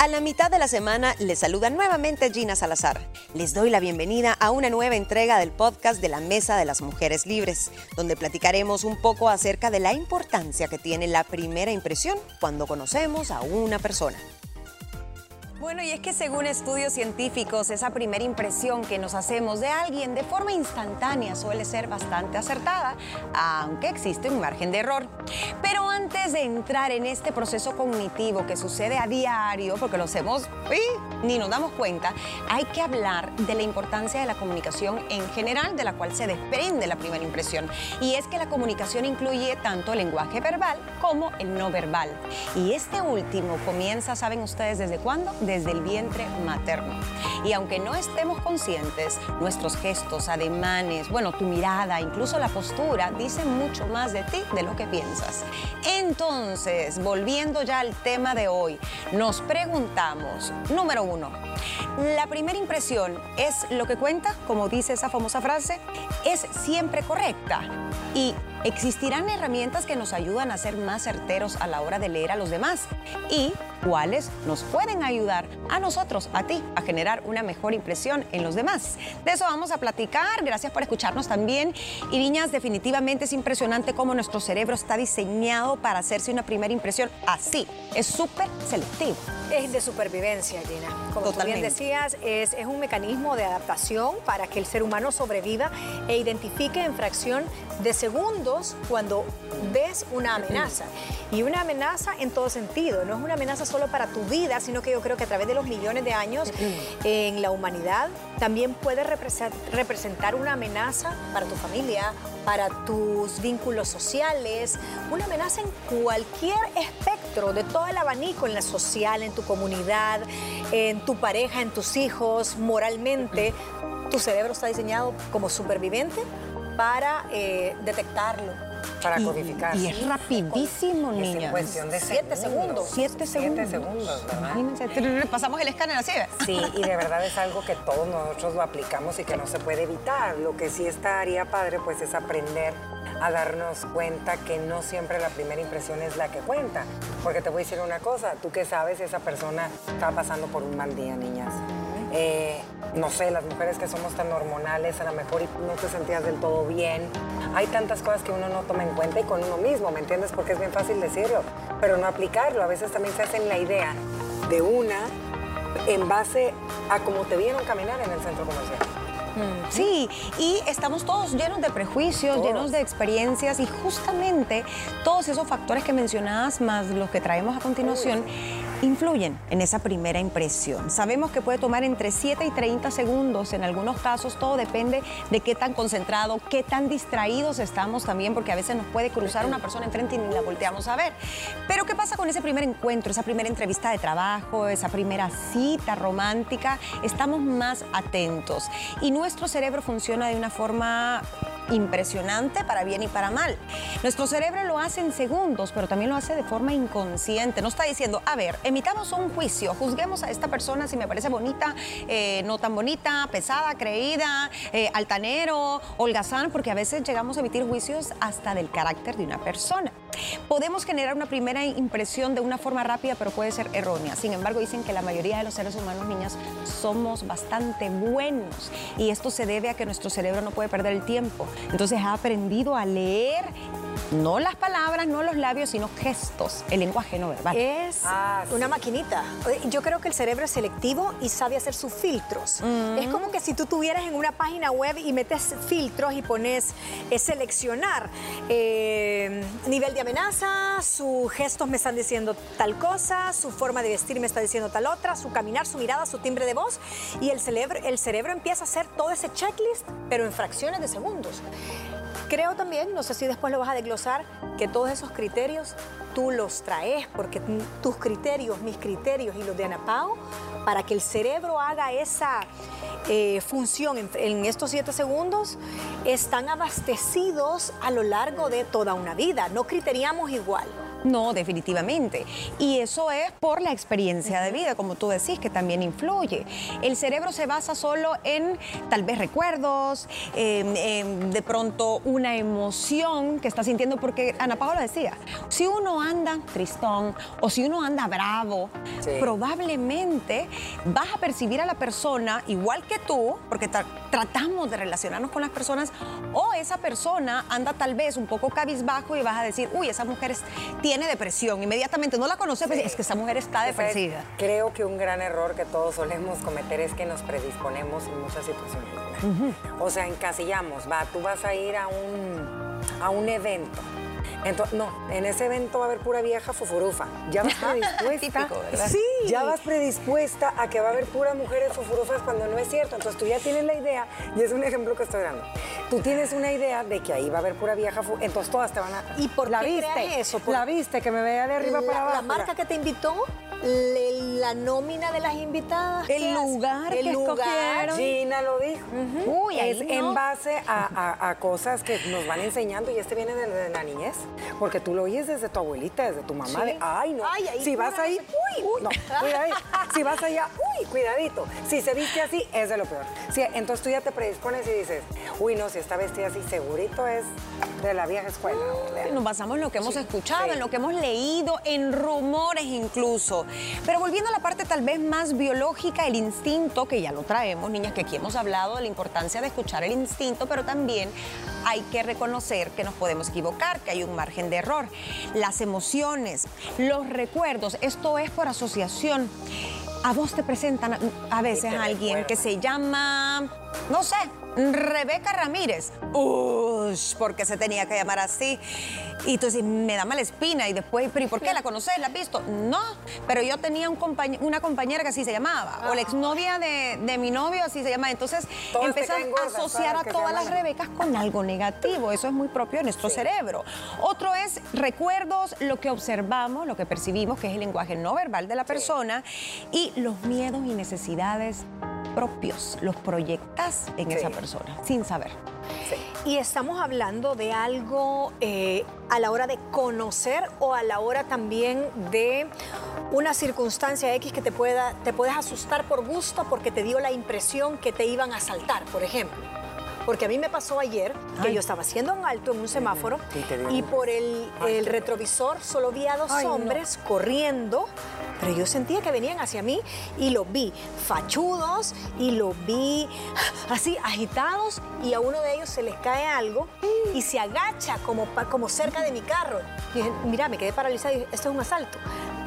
A la mitad de la semana les saluda nuevamente Gina Salazar. Les doy la bienvenida a una nueva entrega del podcast de la Mesa de las Mujeres Libres, donde platicaremos un poco acerca de la importancia que tiene la primera impresión cuando conocemos a una persona. Bueno, y es que según estudios científicos, esa primera impresión que nos hacemos de alguien de forma instantánea suele ser bastante acertada, aunque existe un margen de error. Pero antes de entrar en este proceso cognitivo que sucede a diario, porque lo hacemos y ni nos damos cuenta, hay que hablar de la importancia de la comunicación en general, de la cual se desprende la primera impresión. Y es que la comunicación incluye tanto el lenguaje verbal como el no verbal. Y este último comienza, ¿saben ustedes desde cuándo? Desde el vientre materno. Y aunque no estemos conscientes, nuestros gestos, ademanes, bueno, tu mirada, incluso la postura, dicen mucho más de ti de lo que piensas. Entonces, volviendo ya al tema de hoy, nos preguntamos, número uno, ¿la primera impresión es lo que cuenta, como dice esa famosa frase? ¿Es siempre correcta? Y existirán herramientas que nos ayudan a ser más certeros a la hora de leer a los demás y cuáles nos pueden ayudar a nosotros, a ti, a generar una mejor impresión en los demás. De eso vamos a platicar. Gracias por escucharnos también. Y niñas, definitivamente es impresionante cómo nuestro cerebro está diseñado para hacerse una primera impresión así. Es súper selectivo. Es de supervivencia, Gina. Como tú bien decías, es, es un mecanismo de adaptación para que el ser humano sobreviva e identifique en fracción de segundos cuando ves una amenaza. Y una amenaza en todo sentido, no es una amenaza solo para tu vida, sino que yo creo que a través de los millones de años en la humanidad también puede representar una amenaza para tu familia, para tus vínculos sociales, una amenaza en cualquier espectro de todo el abanico, en la social, en tu comunidad, en tu pareja, en tus hijos, moralmente. Tu cerebro está diseñado como superviviente para eh, detectarlo. Para codificar. Y es rapidísimo, niña. Es cuestión de siete segundos. Siete segundos. Siete segundos, ¿verdad? Pasamos el escáner así. Sí, y de verdad es algo que todos nosotros lo aplicamos y que no se puede evitar. Lo que sí estaría padre, pues, es aprender a darnos cuenta que no siempre la primera impresión es la que cuenta. Porque te voy a decir una cosa, tú que sabes si esa persona está pasando por un mal día, niñas. Eh, no sé, las mujeres que somos tan hormonales, a lo mejor no te sentías del todo bien. Hay tantas cosas que uno no toma en cuenta y con uno mismo, ¿me entiendes? Porque es bien fácil decirlo, pero no aplicarlo. A veces también se hacen la idea de una en base a cómo te vieron caminar en el centro comercial. Sí, y estamos todos llenos de prejuicios, llenos de experiencias y justamente todos esos factores que mencionabas más los que traemos a continuación influyen en esa primera impresión. Sabemos que puede tomar entre 7 y 30 segundos en algunos casos, todo depende de qué tan concentrado, qué tan distraídos estamos también, porque a veces nos puede cruzar una persona enfrente y ni la volteamos a ver. Pero ¿qué pasa con ese primer encuentro, esa primera entrevista de trabajo, esa primera cita romántica? Estamos más atentos y nuestro cerebro funciona de una forma impresionante para bien y para mal. Nuestro cerebro lo hace en segundos, pero también lo hace de forma inconsciente. No está diciendo, a ver, emitamos un juicio, juzguemos a esta persona si me parece bonita, eh, no tan bonita, pesada, creída, eh, altanero, holgazán, porque a veces llegamos a emitir juicios hasta del carácter de una persona. Podemos generar una primera impresión de una forma rápida, pero puede ser errónea. Sin embargo, dicen que la mayoría de los seres humanos, niñas, somos bastante buenos y esto se debe a que nuestro cerebro no puede perder el tiempo. Entonces ha aprendido a leer no las palabras, no los labios, sino gestos, el lenguaje no verbal. Es ah, una maquinita. Yo creo que el cerebro es selectivo y sabe hacer sus filtros. Es como que si tú tuvieras en una página web y metes filtros y pones es seleccionar eh, nivel de amenaza, sus gestos me están diciendo tal cosa, su forma de vestir me está diciendo tal otra, su caminar, su mirada, su timbre de voz y el cerebro, el cerebro empieza a hacer todo ese checklist, pero en fracciones de segundos. Creo también, no sé si después lo vas a desglosar, que todos esos criterios tú los traes, porque tus criterios, mis criterios y los de Ana Pao, para que el cerebro haga esa eh, función en, estos siete segundos, están abastecidos a lo largo de toda una vida. No criteriamos igual. No, definitivamente. Y eso es por la experiencia de vida, como tú decís, que también influye. El cerebro se basa solo en tal vez recuerdos, de pronto una emoción que está sintiendo, porque Ana Paula decía, si uno anda tristón o si uno anda bravo, probablemente vas a percibir a la persona igual que tú, porque tratamos de relacionarnos con las personas, o esa persona anda tal vez un poco cabizbajo y vas a decir, uy, esa mujer tiene depresión. Inmediatamente no la conoces, pues es que esa mujer está depresiva. Creo que un gran error que todos solemos cometer es que nos predisponemos en muchas situaciones. O sea, encasillamos, va, tú vas a ir a un, a un evento entonces, no, en ese evento va a haber pura vieja fufurufa. Ya vas predispuesta. sí. Ya vas predispuesta a que va a haber puras mujeres fufurufas cuando no es cierto. Entonces tú ya tienes la idea, y es un ejemplo que estoy dando. Tú tienes una idea de que ahí va a haber pura vieja fufurufa, entonces todas te van a. ¿Y por la qué viste? eso? La viste, que me vea de arriba para abajo. La marca que te invitó la nómina de las invitadas. El lugar el que lugar. Gina lo dijo. Uy, es en base a, cosas que nos van enseñando y este viene desde la niñez. Porque tú lo oyes desde tu abuelita, desde tu mamá. ay, no. si vas ahí, uy, uy, no, cuidadito. si vas allá, uy, cuidadito. Si se viste así, es de lo peor. Si, entonces tú ya te predispones y dices, uy, no, si está vestida así, segurito es de la vieja escuela. Nos basamos en lo que hemos escuchado, en lo que hemos leído, en rumores incluso. Pero volviendo a la parte tal vez más biológica, el instinto, que ya lo traemos, niñas, que aquí hemos hablado de la importancia de escuchar el instinto, pero también hay que reconocer que nos podemos equivocar, que hay un margen de error. Las emociones, los recuerdos, esto es por asociación. A vos te presentan a veces a alguien que se llama, no sé, Rebeca Ramírez. Uy, porque se tenía que llamar así. Y tú dices, me da mala espina. Y después, ¿pero y por qué? ¿La conoces? ¿La has visto? No, pero yo tenía un una compañera que así se llamaba. O la exnovia de, de mi novio así se llamaba. Entonces empezás a asociar a todas las Rebecas con algo negativo. Eso es muy propio de nuestro cerebro. Otro es recuerdos, lo que observamos, lo que percibimos, que es el lenguaje no verbal de la persona. Y los miedos y necesidades propios, los proyectas en esa persona, sin saber. Y estamos hablando de algo eh, a la hora de conocer o a la hora también de una circunstancia X que te, pueda, te puedes asustar por gusto porque te dio la impresión que te iban a asaltar, por ejemplo. Porque a mí me pasó ayer que yo estaba haciendo un alto en un semáforo y por el, retrovisor solo vi a dos hombres corriendo pero yo sentía que venían hacia mí y los vi fachudos y los vi así agitados y a uno de ellos se les cae algo y se agacha como, como cerca de mi carro. Y dije, mira, me quedé paralizada y dije, esto es un asalto.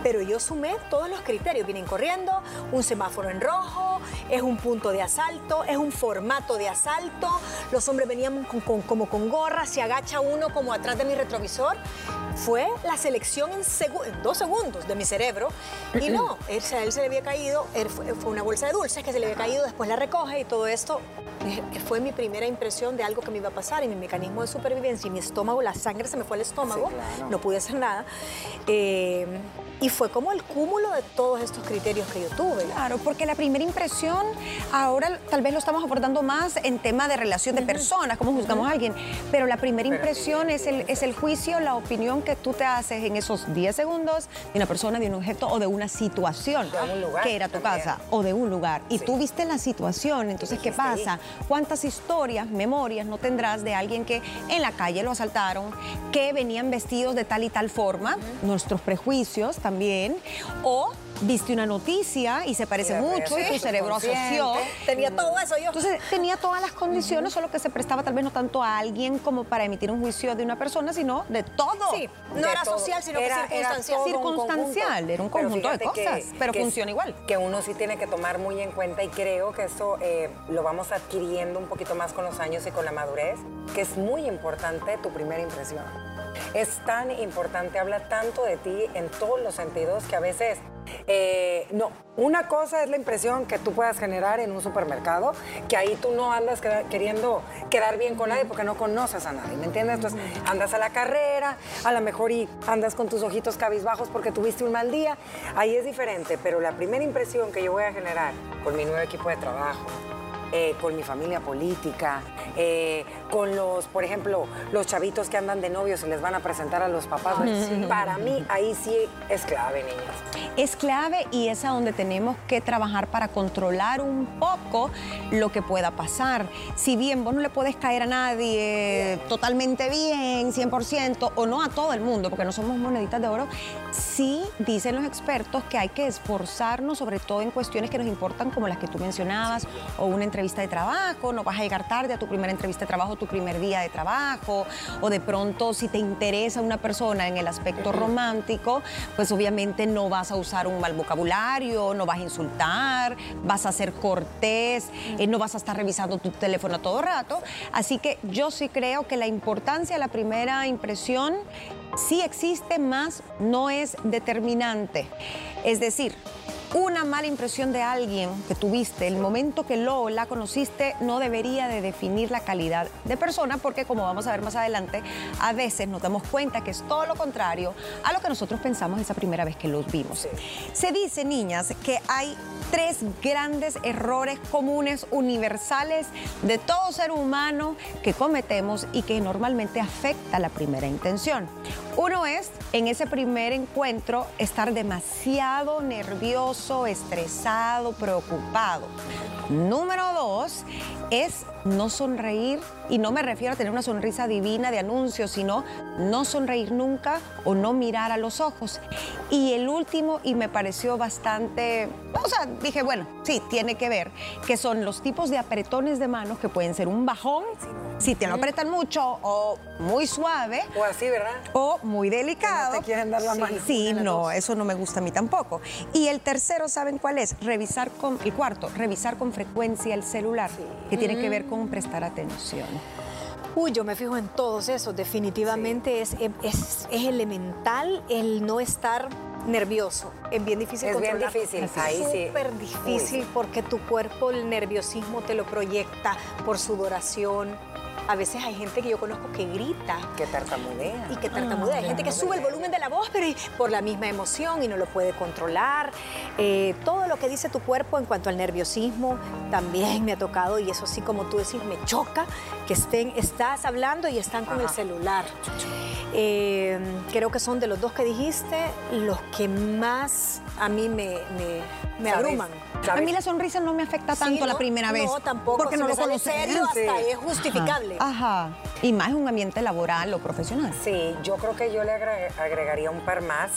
Pero yo sumé todos los criterios. Vienen corriendo, un semáforo en rojo, es un punto de asalto, es un formato de asalto. Los hombres venían como con gorra, se agacha uno como atrás de mi retrovisor fue la selección en, dos segundos de mi cerebro. Y no, él, a él se le había caído, fue, una bolsa de dulces que se le había caído, después la recoge y todo esto eh, fue mi primera impresión de algo que me iba a pasar y mi mecanismo de supervivencia y mi estómago, la sangre se me fue al estómago, no pude hacer nada. Eh, y fue como el cúmulo de todos estos criterios que yo tuve. Claro, porque la primera impresión, ahora tal vez lo estamos abordando más en tema de relación de personas, cómo juzgamos a alguien, pero la primera impresión es el, es el juicio, la opinión que tú te haces en esos 10 segundos de una persona, de un objeto o de una situación que era tu casa o de un lugar. Y tú viste la situación, entonces, ¿qué pasa? ¿Cuántas historias, memorias no tendrás de alguien que en la calle lo asaltaron, que venían vestidos de tal y tal forma? Nuestros prejuicios también también, o viste una noticia y se parece mucho y tu cerebro asoció. Tenía todo eso yo. Entonces tenía todas las condiciones, solo que se prestaba tal vez no tanto a alguien como para emitir un juicio de una persona, sino de todo. Sí, no era social, sino que circunstancial. Era circunstancial, era un conjunto de cosas, pero funciona igual. Que uno sí tiene que tomar muy en cuenta y creo que eso eh, lo vamos adquiriendo un poquito más con los años y con la madurez, que es muy importante tu primera impresión. Es tan importante, habla tanto de ti en todos los sentidos que a veces eh, no, una cosa es la impresión que tú puedas generar en un supermercado, que ahí tú no andas queriendo quedar bien con nadie porque no conoces a nadie, ¿me entiendes? Entonces andas a la carrera, a lo mejor y andas con tus ojitos cabizbajos porque tuviste un mal día, ahí es diferente, pero la primera impresión que yo voy a generar con mi nuevo equipo de trabajo, eh, con mi familia política, eh, con los, por ejemplo, los chavitos que andan de novios y les van a presentar a los papás. Para mí ahí sí es clave, niñas. Es clave y es a donde tenemos que trabajar para controlar un poco lo que pueda pasar. Si bien vos no le puedes caer a nadie totalmente bien, 100%, o no a todo el mundo, porque no somos moneditas de oro, sí dicen los expertos que hay que esforzarnos, sobre todo en cuestiones que nos importan, como las que tú mencionabas, o una entrevista de trabajo, no vas a llegar tarde a tu primera entrevista de trabajo, tu primer día de trabajo, o de pronto si te interesa una persona en el aspecto romántico, pues obviamente no vas a usar un mal vocabulario, no vas a insultar, vas a ser cortés, eh, no vas a estar revisando tu teléfono todo rato. Así que yo sí creo que la importancia de la primera impresión sí existe, más no es determinante. Es decir, una mala impresión de alguien que tuviste, el momento que lo o la conociste, no debería de definir la calidad de persona, porque como vamos a ver más adelante, a veces nos damos cuenta que es todo lo contrario a lo que nosotros pensamos esa primera vez que los vimos. Se dice, niñas, que hay tres grandes errores comunes, universales, de todo ser humano que cometemos y que normalmente afecta la primera intención. Uno es, en ese primer encuentro, estar demasiado nervioso, estresado, preocupado. Número dos es no sonreír, y no me refiero a tener una sonrisa divina de anuncio, sino no sonreír nunca o no mirar a los ojos. Y el último, y me pareció bastante, o sea, dije, bueno, sí, tiene que ver, que son los tipos de apretones de manos que pueden ser un bajón, si te lo apretan mucho o muy suave. O así, ¿verdad? O muy delicado. no te quieren dar la mano. Sí, no, eso no me gusta a mí tampoco. Y el tercero, ¿saben cuál es? Revisar con, el cuarto, revisar con frecuencia el celular, que tiene que ver con prestar atención. Uy, yo me fijo en todos esos. Definitivamente es, es, elemental el no estar nervioso. Es bien difícil Es bien difícil, ahí sí. Súper difícil porque tu cuerpo el nerviosismo te lo proyecta por sudoración a veces hay gente que yo conozco que grita. Que tartamudea. Y que tartamudea. hay gente que sube el volumen de la voz, pero por la misma emoción y no lo puede controlar. Eh, todo lo que dice tu cuerpo en cuanto al nerviosismo también me ha tocado y eso sí, como tú decís, me choca que estén, estás hablando y están con el celular. Eh, creo que son de los dos que dijiste los que más a mí me, me, abruman. A mí la sonrisa no me afecta tanto la primera vez. No, tampoco. Porque no lo conoces. serio hasta es justificable. Ajá. Y más en un ambiente laboral o profesional. Sí, yo creo que yo le agregaría un par más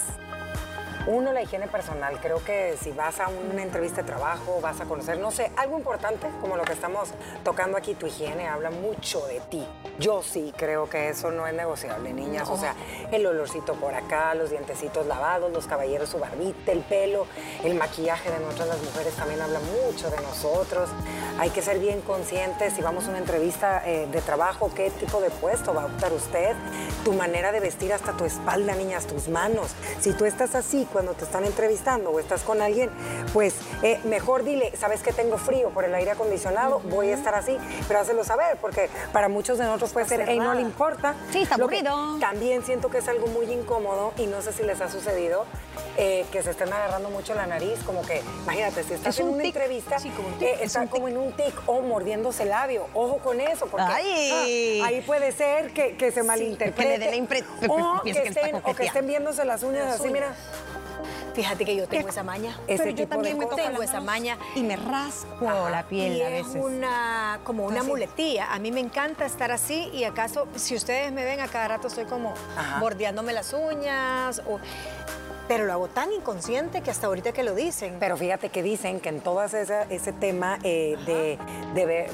uno, la higiene personal. Creo que si vas a una entrevista de trabajo, vas a conocer, no sé, algo importante como lo que estamos tocando aquí, tu higiene habla mucho de ti. Yo sí creo que eso no es negociable, niñas. O sea, el olorcito por acá, los dientecitos lavados, los caballeros su barbita, el pelo, el maquillaje de nosotras las mujeres también habla mucho de nosotros. Hay que ser bien conscientes si vamos a una entrevista eh, de trabajo, qué tipo de puesto va a optar usted, tu manera de vestir hasta tu espalda, niñas, tus manos. Si tú estás así, cuando te están entrevistando o estás con alguien, pues eh, mejor dile, sabes que tengo frío por el aire acondicionado, voy a estar así, pero hazlo saber, porque para muchos de nosotros puede ser, hey, no le importa. Sí, está aburrido. También siento que es algo muy incómodo y no sé si les ha sucedido eh, que se estén agarrando mucho la nariz, como que, imagínate, si estás en una entrevista, eh, está como en un tic o mordiéndose el labio, ojo con eso, porque ah, ahí puede ser que, se malinterprete. o, que estén, o que estén viéndose las uñas así, mira. Fíjate que yo tengo esa maña. Ese yo también me tengo esa maña. Y me raspo la piel a veces. Es una, como una muletilla. A mí me encanta estar así y acaso, si ustedes me ven a cada rato, estoy como bordeándome las uñas o pero lo hago tan inconsciente que hasta ahorita que lo dicen. Pero fíjate que dicen que en todo ese, ese tema eh, de,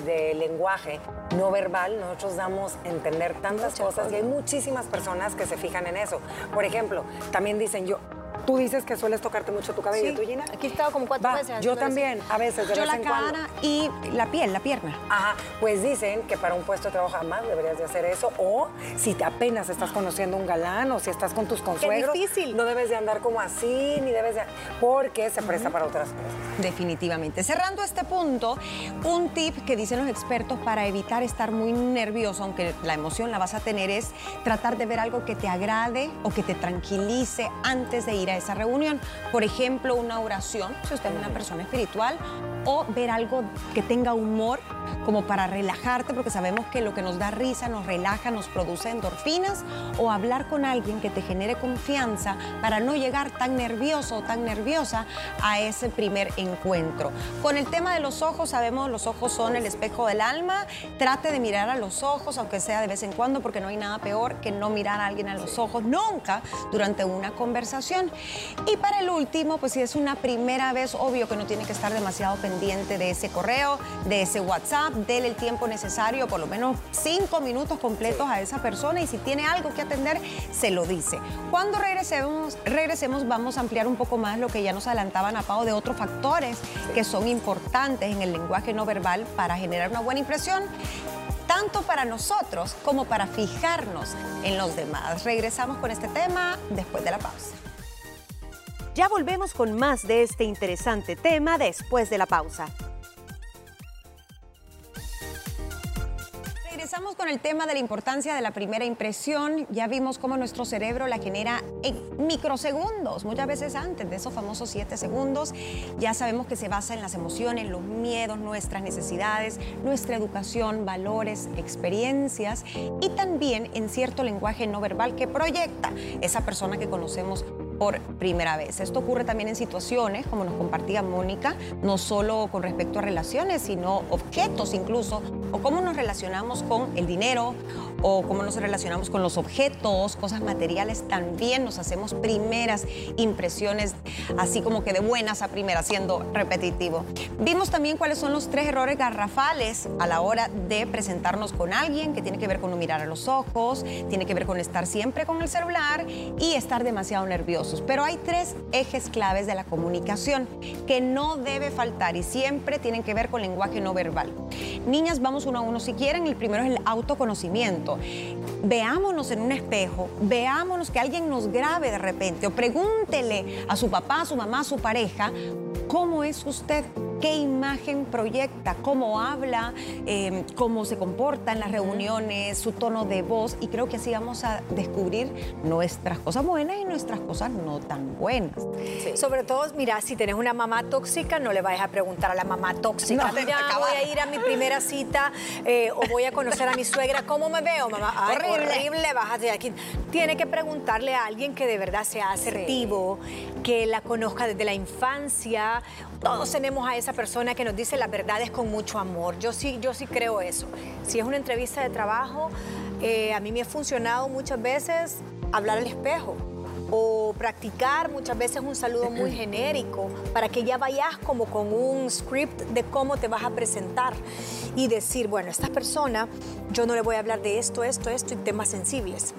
de, lenguaje no verbal, nosotros damos a entender tantas cosas y hay muchísimas personas que se fijan en eso. Por ejemplo, también dicen yo, Tú dices que sueles tocarte mucho tu cabello, ¿tú, Gina? Aquí he estado como cuatro veces. Yo también, a veces, de Yo la cara y la piel, la pierna. Ajá, pues dicen que para un puesto de trabajo jamás deberías de hacer eso. O si te apenas estás conociendo un galán o si estás con tus consuegros. difícil. No debes de andar como así, ni debes de... Porque se presta para otras cosas. Definitivamente. Cerrando este punto, un tip que dicen los expertos para evitar estar muy nervioso, aunque la emoción la vas a tener, es tratar de ver algo que te agrade o que te tranquilice antes de ir a esa reunión. Por ejemplo, una oración, si usted es una persona espiritual, o ver algo que tenga humor como para relajarte, porque sabemos que lo que nos da risa nos relaja, nos produce endorfinas, o hablar con alguien que te genere confianza para no llegar tan nervioso o tan nerviosa a ese primer encuentro. Con el tema de los ojos, sabemos los ojos son el espejo del alma. Trate de mirar a los ojos, aunque sea de vez en cuando, porque no hay nada peor que no mirar a alguien a los ojos nunca durante una conversación. Y para el último, pues si es una primera vez, obvio que no tiene que estar demasiado pendiente de ese correo, de ese WhatsApp, déle el tiempo necesario, por lo menos cinco minutos completos a esa persona y si tiene algo que atender, se lo dice. Cuando regresemos, regresemos vamos a ampliar un poco más lo que ya nos adelantaban a Pau de otros factores que son importantes en el lenguaje no verbal para generar una buena impresión tanto para nosotros como para fijarnos en los demás. Regresamos con este tema después de la pausa. Ya volvemos con más de este interesante tema después de la pausa. Regresamos con el tema de la importancia de la primera impresión. Ya vimos cómo nuestro cerebro la genera en microsegundos, muchas veces antes de esos famosos siete segundos. Ya sabemos que se basa en las emociones, los miedos, nuestras necesidades, nuestra educación, valores, experiencias y también en cierto lenguaje no verbal que proyecta esa persona que conocemos por primera vez. Esto ocurre también en situaciones, como nos compartía Mónica, no solo con respecto a relaciones, sino objetos incluso, o cómo nos relacionamos con el dinero, o cómo nos relacionamos con los objetos, cosas materiales, también nos hacemos primeras impresiones, así como que de buenas a primeras, siendo repetitivo. Vimos también cuáles son los tres errores garrafales a la hora de presentarnos con alguien, que tiene que ver con no mirar a los ojos, tiene que ver con estar siempre con el celular y estar demasiado nervioso. Pero hay tres ejes claves de la comunicación que no debe faltar y siempre tienen que ver con lenguaje no verbal. Niñas, vamos uno a uno si quieren. El primero es el autoconocimiento. Veámonos en un espejo, veámonos que alguien nos grabe de repente o pregúntele a su papá, a su mamá, a su pareja, ¿cómo es usted? qué imagen proyecta, cómo habla, em, cómo se comporta en las reuniones, su tono de voz y creo que así vamos a descubrir nuestras cosas buenas y nuestras cosas no tan buenas. Sobre todo, mira, si tienes una mamá tóxica, no le vayas a preguntar a la mamá tóxica. No, ya voy a ir a mi primera cita eh, o voy a conocer a mi suegra, ¿cómo me veo, mamá? horrible. horrible, bájate de aquí. Tiene que preguntarle a alguien que de verdad sea asertivo, que la conozca desde la infancia. Todos tenemos a esa persona que nos dice las verdades con mucho amor. Yo sí, yo sí creo eso. Si es una entrevista de trabajo, eh, a mí me ha funcionado muchas veces hablar al espejo o practicar muchas veces un saludo muy genérico para que ya vayas como con un script de cómo te vas a presentar y decir, bueno, esta persona yo no le voy a hablar de esto, esto, esto y temas sensibles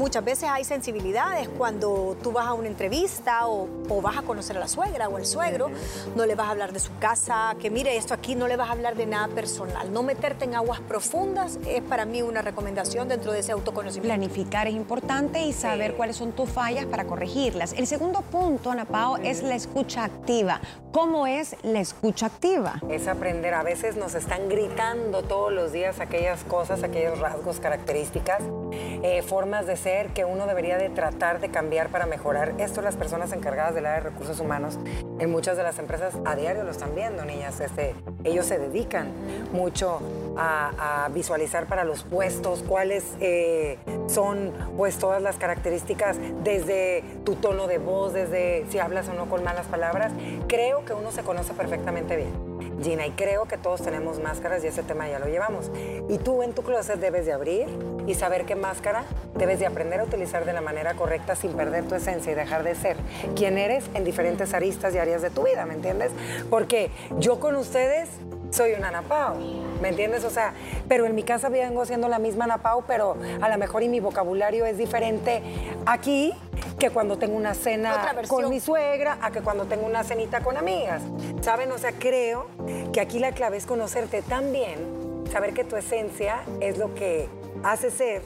muchas veces hay sensibilidades cuando tú vas a una entrevista o, vas a conocer a la suegra o el suegro, no le vas a hablar de su casa, que mire esto aquí, no le vas a hablar de nada personal. No meterte en aguas profundas es para mí una recomendación dentro de ese autoconocimiento. Planificar es importante y saber cuáles son tus fallas para corregirlas. El segundo punto, Ana Pao, es la escucha activa. ¿Cómo es la escucha activa? Es aprender. A veces nos están gritando todos los días aquellas cosas, aquellos rasgos, características, eh, formas de ser que uno debería de tratar de cambiar para mejorar. Esto las personas encargadas del área de recursos humanos en muchas de las empresas a diario lo están viendo, niñas. Este, ellos se dedican mucho a, visualizar para los puestos cuáles eh, son pues todas las características desde tu tono de voz, desde si hablas o no con malas palabras. Creo que uno se conoce perfectamente bien. Gina, y creo que todos tenemos máscaras y ese tema ya lo llevamos. Y tú en tu closet debes de abrir y saber qué máscara debes de aprender a utilizar de la manera correcta sin perder tu esencia y dejar de ser quien eres en diferentes aristas y áreas de tu vida, ¿me entiendes? Porque yo con ustedes soy una Anapao, ¿me entiendes? O sea, pero en mi casa vengo siendo la misma Anapao, pero a lo mejor y mi vocabulario es diferente aquí que cuando tengo una cena con mi suegra, a que cuando tengo una cenita con amigas. ¿Saben? O sea, creo que aquí la clave es conocerte tan bien, saber que tu esencia es lo que hace ser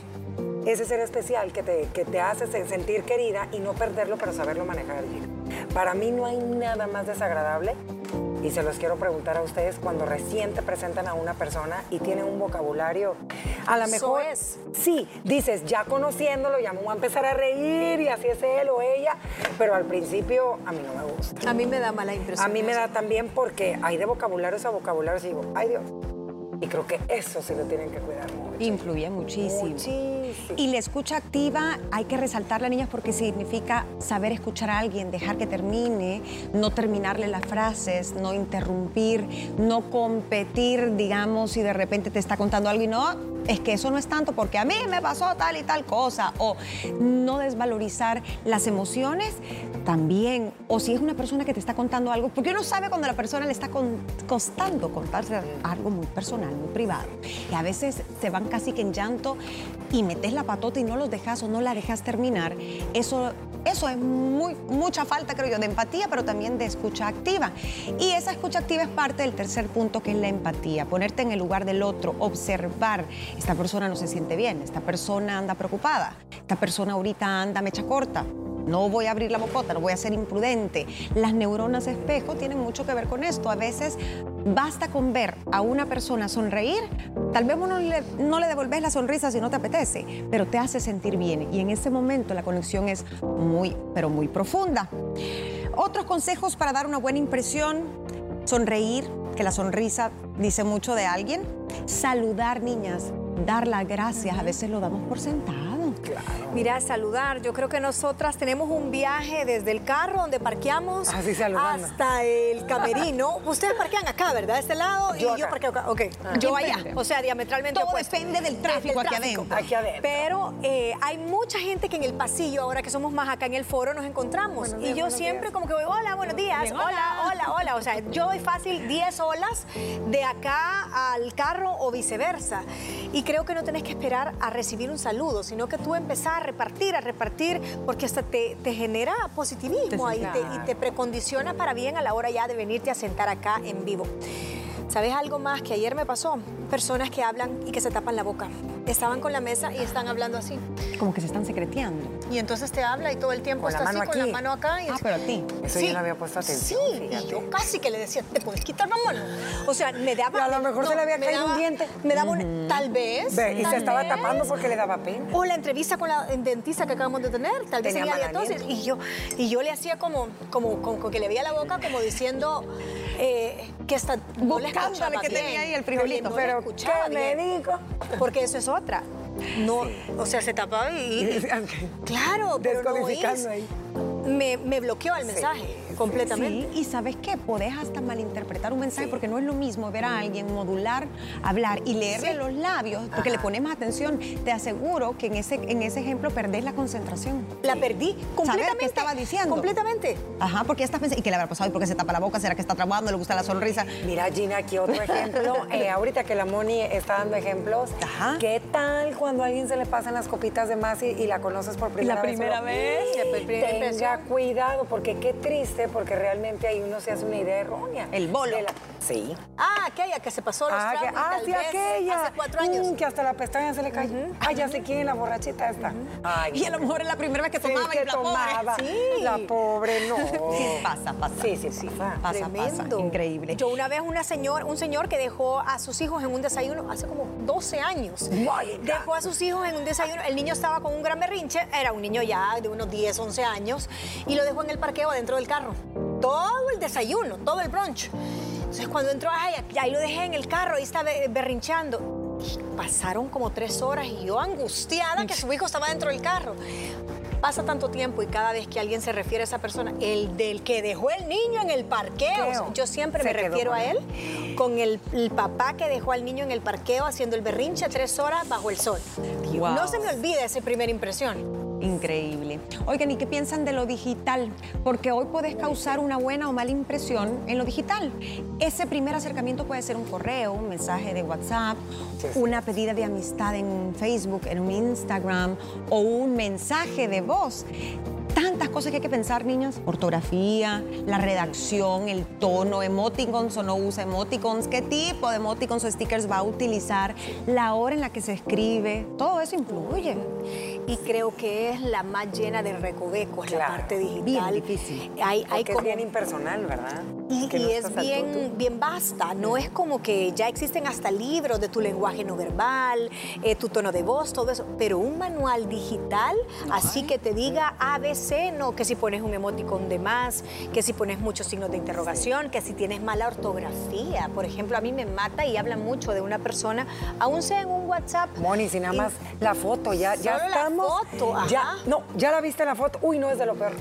ese ser especial que te, que te hace sentir querida y no perderlo, pero saberlo manejar. Para mí no hay nada más desagradable y se los quiero preguntar a ustedes cuando recién te presentan a una persona y tiene un vocabulario, a lo mejor es. Sí, dices, ya conociéndolo, ya me voy a empezar a reír y así es él o ella, pero al principio a mí no me gusta. A mí me da mala impresión. A mí me da también porque hay de vocabularios a vocabularios y digo, ay Dios. Y creo que eso se lo tienen que cuidar mucho. Influye muchísimo. Muchísimo. Y la escucha activa hay que resaltarla, niñas, porque significa saber escuchar a alguien, dejar que termine, no terminarle las frases, no interrumpir, no competir, digamos, si de repente te está contando algo y no, es que eso no es tanto porque a mí me pasó tal y tal cosa, o no desvalorizar las emociones también, o si es una persona que te está contando algo, porque uno sabe cuando la persona le está costando contarse algo muy personal, muy privado, y a veces se van casi que en llanto y metes la patota y no los dejas o no la dejas terminar, eso, eso es muy, mucha falta, creo yo, de empatía, pero también de escucha activa. Y esa escucha activa es parte del tercer punto, que es la empatía, ponerte en el lugar del otro, observar esta persona no se siente bien, esta persona anda preocupada, esta persona ahorita anda mecha corta. No voy a abrir la bocota, no voy a ser imprudente. Las neuronas espejo tienen mucho que ver con esto. A veces basta con ver a una persona sonreír, tal vez no le devolves la sonrisa si no te apetece, pero te hace sentir bien y en ese momento la conexión es muy, pero muy profunda. Otros consejos para dar una buena impresión, sonreír, que la sonrisa dice mucho de alguien, saludar niñas, dar las gracias, a veces lo damos por sentado. Mira, saludar. Yo creo que nosotras tenemos un viaje desde el carro donde parqueamos hasta el camerino. Ustedes parquean acá, ¿verdad? Este lado y yo parqueo acá. Ok, yo allá. O sea, diametralmente Todo depende del tráfico, aquí, adentro. Pero eh, hay mucha gente que en el pasillo, ahora que somos más acá en el foro, nos encontramos. y yo siempre como que voy, hola, buenos días, hola, hola, hola. O sea, yo doy fácil 10 olas de acá al carro o viceversa. Y creo que no tenés que esperar a recibir un saludo, sino que tú empezar repartir, a repartir, porque hasta te, genera positivismo y te precondiciona para bien a la hora ya de venirte a sentar acá en vivo. ¿Sabes algo más que ayer me pasó? Personas que hablan y que se tapan la boca. Estaban con la mesa y están hablando así. Como que se están secreteando. Y entonces te habla y todo el tiempo está así con la mano acá. Y ah, pero a ti. Eso yo no había puesto atención. Sí, y yo casi que le decía, ¿te puedes quitar la mano? O sea, me daba... a lo mejor se le había caído un diente. Me daba un... Tal vez. y se estaba tapando porque le daba pena. O la entrevista con la dentista que acabamos de tener. Tal vez tenía entonces Y yo, y yo le hacía como, como, como, que le veía la boca como diciendo eh, que está... Buscándole que tenía ahí el frijolito. pero ¿qué me dijo? Porque eso es otra. No, o sea, se tapaba y... claro, pero no ahí. Me, me bloqueó el mensaje completamente. Sí, y ¿sabes qué? Podés hasta malinterpretar un mensaje porque no es lo mismo ver a alguien modular, hablar y leerle los labios, porque le pones más atención. Te aseguro que en ese, en ese ejemplo perdés la concentración. La perdí completamente. Saber qué estaba diciendo. Completamente. Ajá, porque estás pensando, ¿y qué le habrá pasado? ¿Y por qué se tapa la boca? ¿Será que está trabajando? ¿Le gusta la sonrisa? Mira, Gina, aquí otro ejemplo. Eh, ahorita que la Moni está dando ejemplos, Ajá. ¿qué tal cuando a alguien se le pasan las copitas de más y, la conoces por primera vez? La primera vez. Tenga cuidado, porque qué triste porque realmente ahí uno se hace una idea errónea. El bolo. Sí. Ah, aquella que se pasó los ah, ah sí, aquella. Hace cuatro años. Mm, que hasta la pestaña se le cayó. Ah, ya sé quién, la borrachita esta. y a lo mejor es la primera vez que tomaba que y la tomaba. Pobre. Sí. La pobre, no. Sí, pasa, pasa. Sí, sí, sí. Pasa, pasa. Increíble. Yo una vez una señor, un señor que dejó a sus hijos en un desayuno hace como 12 años. Dejó a sus hijos en un desayuno. El niño estaba con un gran berrinche. Era un niño ya de unos 10, 11 años. Y lo dejó en el parqueo adentro del carro todo el desayuno, todo el brunch. Entonces cuando entró, ay, ahí lo dejé en el carro, y estaba berrinchando. pasaron como tres horas y yo angustiada que su hijo estaba dentro del carro. Pasa tanto tiempo y cada vez que alguien se refiere a esa persona, el del que dejó el niño en el parqueo, yo siempre me refiero a él con el, papá que dejó al niño en el parqueo haciendo el berrinche tres horas bajo el sol. No se me olvida esa primera impresión. Increíble. Oigan, ¿y qué piensan de lo digital? Porque hoy puedes causar una buena o mala impresión en lo digital. Ese primer acercamiento puede ser un correo, un mensaje de WhatsApp, una pedida de amistad en Facebook, en un Instagram o un mensaje de voz tantas cosas que hay que pensar, niños. Ortografía, la redacción, el tono, emoticons o no usa emoticons, qué tipo de emoticons o stickers va a utilizar, la hora en la que se escribe, todo eso influye. y creo que es la más llena de recovecos, la parte digital. Bien difícil. Hay, hay como... es bien impersonal, ¿verdad? Y, es bien, bien basta, no es como que ya existen hasta libros de tu lenguaje no verbal, eh, tu tono de voz, todo eso, pero un manual digital, así que te diga ABC, no, que si pones un emoticón de más, que si pones muchos signos de interrogación, que si tienes mala ortografía. Por ejemplo, a mí me mata y habla mucho de una persona, aún sea en un WhatsApp. Moni, si nada más la foto, ya, ya estamos. La foto, Ya, no, ya la viste la foto. Uy, no es de lo peor.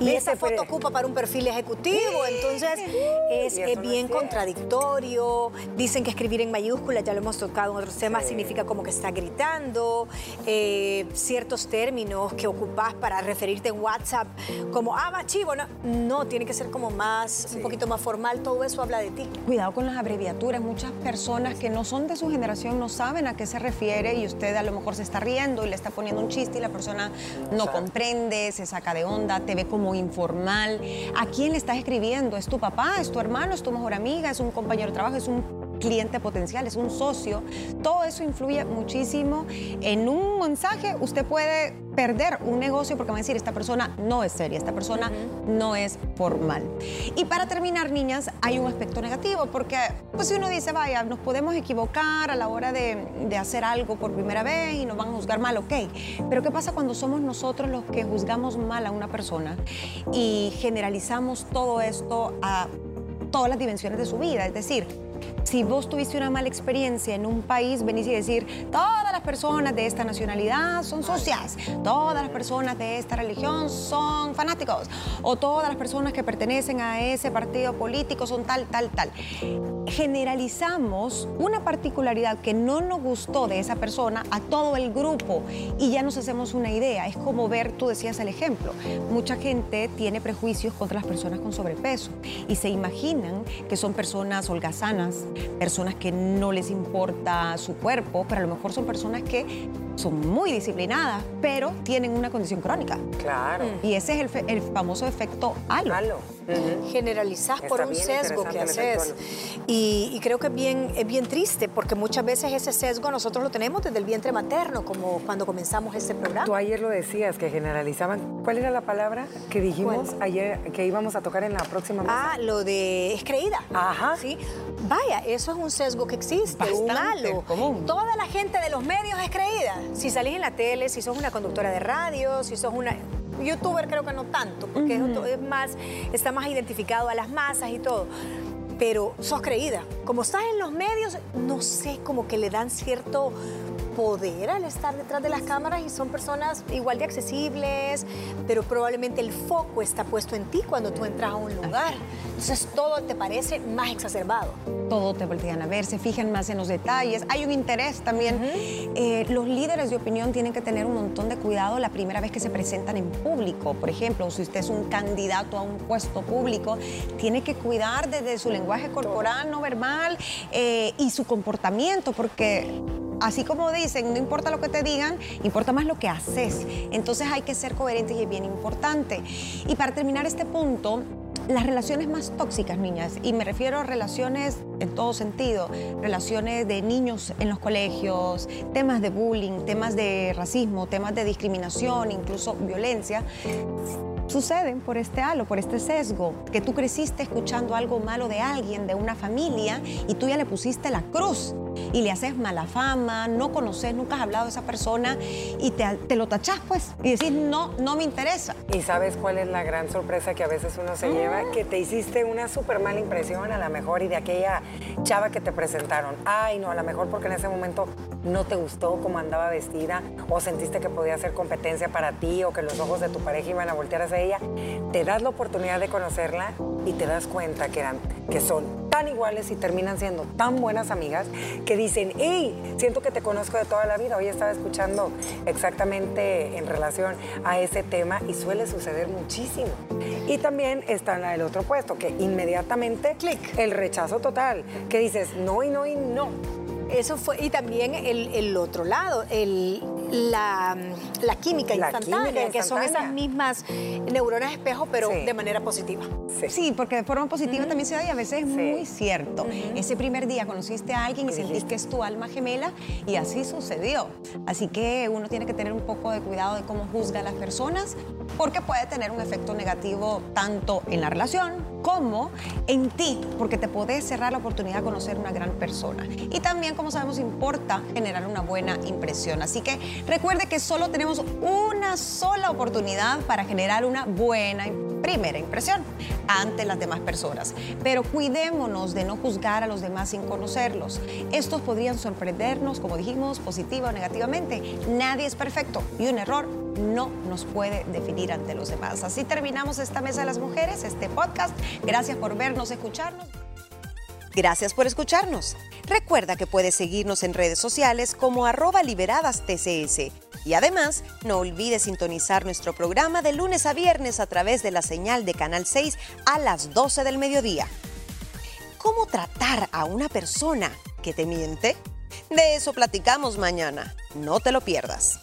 Y esa foto ocupa para un perfil ejecutivo, entonces es, bien contradictorio. Dicen que escribir en mayúsculas, ya lo hemos tocado en otros temas, significa como que está gritando. Eh, ciertos términos que ocupas para referirte en WhatsApp, como, ah, chivo, no, no, tiene que ser como más, un poquito más formal, todo eso habla de ti. Cuidado con las abreviaturas, muchas personas que no son de su generación no saben a qué se refiere y usted a lo mejor se está riendo y le está poniendo un chiste y la persona no comprende, se saca de onda, te ve como informal. ¿A quién le estás escribiendo? ¿Es tu papá? ¿Es tu hermano? ¿Es tu mejor amiga? ¿Es un compañero de trabajo? ¿Es un cliente potencial, es un socio. Todo eso influye muchísimo. En un mensaje usted puede perder un negocio porque va a decir, esta persona no es seria, esta persona no es formal. Y para terminar, niñas, hay un aspecto negativo porque pues si uno dice, vaya, nos podemos equivocar a la hora de, de hacer algo por primera vez y nos van a juzgar mal, ok. Pero ¿qué pasa cuando somos nosotros los que juzgamos mal a una persona y generalizamos todo esto a todas las dimensiones de su vida? Es decir, si vos tuviste una mala experiencia en un país, venís y decir, todas las personas de esta nacionalidad son socias, todas las personas de esta religión son fanáticos, o todas las personas que pertenecen a ese partido político son tal, tal, tal. Generalizamos una particularidad que no nos gustó de esa persona a todo el grupo y ya nos hacemos una idea. Es como ver, tú decías el ejemplo, mucha gente tiene prejuicios contra las personas con sobrepeso y se imaginan que son personas holgazanas, personas que no les importa su cuerpo, pero a lo mejor son personas que son muy disciplinadas, pero tienen una condición crónica. Claro. Y ese es el, famoso efecto halo. halo. Generalizás por un sesgo que haces. Y, creo que es bien, es bien triste, porque muchas veces ese sesgo nosotros lo tenemos desde el vientre materno, como cuando comenzamos este programa. Tú ayer lo decías, que generalizaban. ¿Cuál era la palabra que dijimos ayer que íbamos a tocar en la próxima mesa? Ah, lo de es creída. Ajá. Sí. Vaya, eso es un sesgo que existe, un halo. Común. Toda la gente de los medios es creída. Si salís en la tele, si sos una conductora de radio, si sos una youtuber creo que no tanto, porque es más, está más identificado a las masas y todo. Pero sos creída. Como estás en los medios, no sé, como que le dan cierto poder al estar detrás de las cámaras y son personas igual de accesibles, pero probablemente el foco está puesto en ti cuando tú entras a un lugar. Entonces todo te parece más exacerbado. Todo te voltean a ver, se fijan más en los detalles. Hay un interés también. Eh, los líderes de opinión tienen que tener un montón de cuidado la primera vez que se presentan en público. Por ejemplo, si usted es un candidato a un puesto público, tiene que cuidar desde su lenguaje corporal, no verbal eh, y su comportamiento, porque así como dicen, no importa lo que te digan, importa más lo que haces. Entonces hay que ser coherentes y es bien importante. Y para terminar este punto, las relaciones más tóxicas, niñas, y me refiero a relaciones en todo sentido, relaciones de niños en los colegios, temas de bullying, temas de racismo, temas de discriminación, incluso violencia, suceden por este halo, por este sesgo, que tú creciste escuchando algo malo de alguien, de una familia, y tú ya le pusiste la cruz y le haces mala fama, no conoces, nunca has hablado de esa persona y te, lo tachás pues y decís, no, no me interesa. ¿Y sabes cuál es la gran sorpresa que a veces uno se lleva? Mm. Que te hiciste una súper mala impresión a lo mejor y de aquella chava que te presentaron. Ay, no, a lo mejor porque en ese momento no te gustó cómo andaba vestida o sentiste que podía ser competencia para ti o que los ojos de tu pareja iban a voltear hacia ella, te das la oportunidad de conocerla y te das cuenta que, eran, que son tan iguales y terminan siendo tan buenas amigas que dicen, hey, siento que te conozco de toda la vida. Hoy estaba escuchando exactamente en relación a ese tema y suele suceder muchísimo. Y también está en el otro puesto, que inmediatamente, clic, el rechazo total, que dices no y no y no. Eso fue, y también el, otro lado, el, la, química, instantánea, que son esas mismas neuronas espejo, pero de manera positiva. Sí. porque de forma positiva también se da y a veces es muy cierto. Ese primer día conociste a alguien y sentís que es tu alma gemela y así sucedió. Así que uno tiene que tener un poco de cuidado de cómo juzga a las personas porque puede tener un efecto negativo tanto en la relación como en ti, porque te podés cerrar la oportunidad de conocer una gran persona. Y también, como sabemos, importa generar una buena impresión. Así que recuerde que solo tenemos una sola oportunidad para generar una buena primera impresión ante las demás personas. Pero cuidémonos de no juzgar a los demás sin conocerlos. Estos podrían sorprendernos, como dijimos, positiva o negativamente. Nadie es perfecto y un error no nos puede definir ante los demás. Así terminamos esta Mesa de las Mujeres, este podcast. Gracias por vernos, escucharnos. Gracias por escucharnos. Recuerda que puedes seguirnos en redes sociales como arroba liberadas TCS. Y además, no olvides sintonizar nuestro programa de lunes a viernes a través de la señal de Canal 6 a las 12 del mediodía. ¿Cómo tratar a una persona que te miente? De eso platicamos mañana. No te lo pierdas.